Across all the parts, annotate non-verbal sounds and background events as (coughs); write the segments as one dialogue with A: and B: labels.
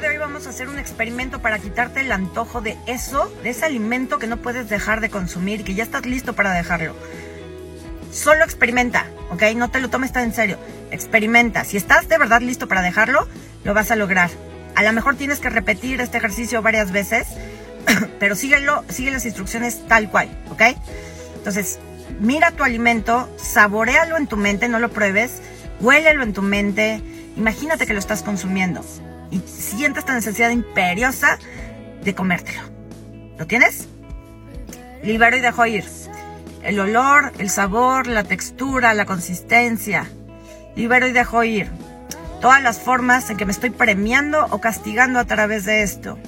A: día de hoy vamos a hacer un experimento para quitarte el antojo de eso, de ese alimento que no puedes dejar de consumir que ya estás listo para dejarlo. Solo experimenta, ¿ok? No te lo tomes tan en serio. Experimenta. Si estás de verdad listo para dejarlo, lo vas a lograr. A lo mejor tienes que repetir este ejercicio varias veces, (coughs) pero síguelo, sigue las instrucciones tal cual, ¿ok? Entonces, mira tu alimento, saborealo en tu mente, no lo pruebes, huélelo en tu mente, imagínate que lo estás consumiendo y sientes esta necesidad imperiosa de comértelo. ¿Lo tienes? Libero y dejo ir. El olor, el sabor, la textura, la consistencia. Libero y dejo ir. Todas las formas en que me estoy premiando o castigando a través de esto.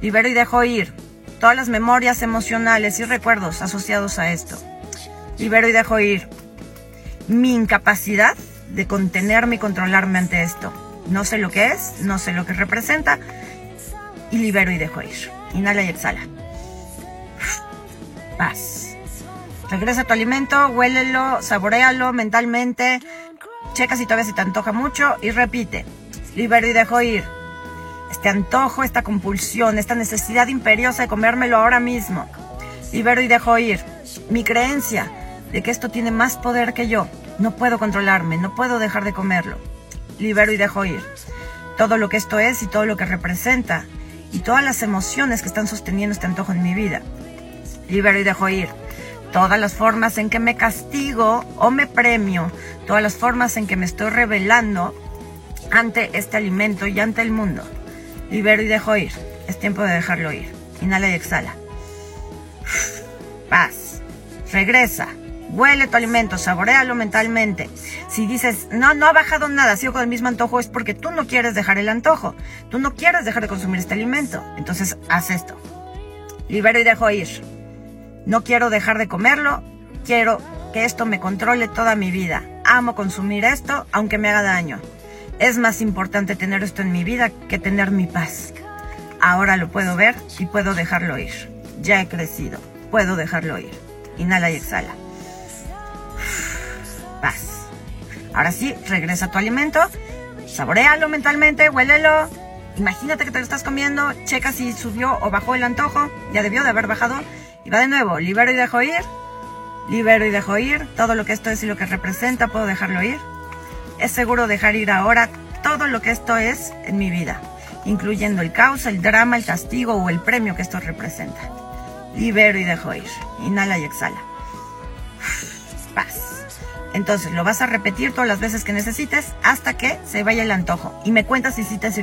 A: Libero y dejo ir. Todas las memorias emocionales y recuerdos asociados a esto. Libero y dejo ir. Mi incapacidad de contenerme y controlarme ante esto no sé lo que es, no sé lo que representa y libero y dejo ir. Inhala y exhala. Paz. Regresa tu alimento, huélelo, saborealo mentalmente, checa si todavía se te antoja mucho y repite. Libero y dejo ir. Este antojo, esta compulsión, esta necesidad imperiosa de comérmelo ahora mismo. Libero y dejo ir. Mi creencia de que esto tiene más poder que yo. No puedo controlarme, no puedo dejar de comerlo libero y dejo ir. Todo lo que esto es y todo lo que representa y todas las emociones que están sosteniendo este antojo en mi vida. Libero y dejo ir. Todas las formas en que me castigo o me premio, todas las formas en que me estoy revelando ante este alimento y ante el mundo. Libero y dejo ir. Es tiempo de dejarlo ir. Inhala y exhala. Paz. Regresa. Huele tu alimento, saborealo mentalmente. Si dices, no, no ha bajado nada, sigo con el mismo antojo, es porque tú no quieres dejar el antojo. Tú no quieres dejar de consumir este alimento. Entonces, haz esto. Libero y dejo ir. No quiero dejar de comerlo. Quiero que esto me controle toda mi vida. Amo consumir esto, aunque me haga daño. Es más importante tener esto en mi vida que tener mi paz. Ahora lo puedo ver y puedo dejarlo ir. Ya he crecido. Puedo dejarlo ir. Inhala y exhala. Paz. Ahora sí, regresa tu alimento, saborealo mentalmente, huélelo. Imagínate que te lo estás comiendo, checa si subió o bajó el antojo, ya debió de haber bajado. Y va de nuevo, libero y dejo ir, libero y dejo ir, todo lo que esto es y lo que representa, puedo dejarlo ir. Es seguro dejar ir ahora todo lo que esto es en mi vida, incluyendo el caos, el drama, el castigo o el premio que esto representa. Libero y dejo ir. Inhala y exhala. Paz. Entonces lo vas a repetir todas las veces que necesites hasta que se vaya el antojo. Y me cuentas si sí te sirvió.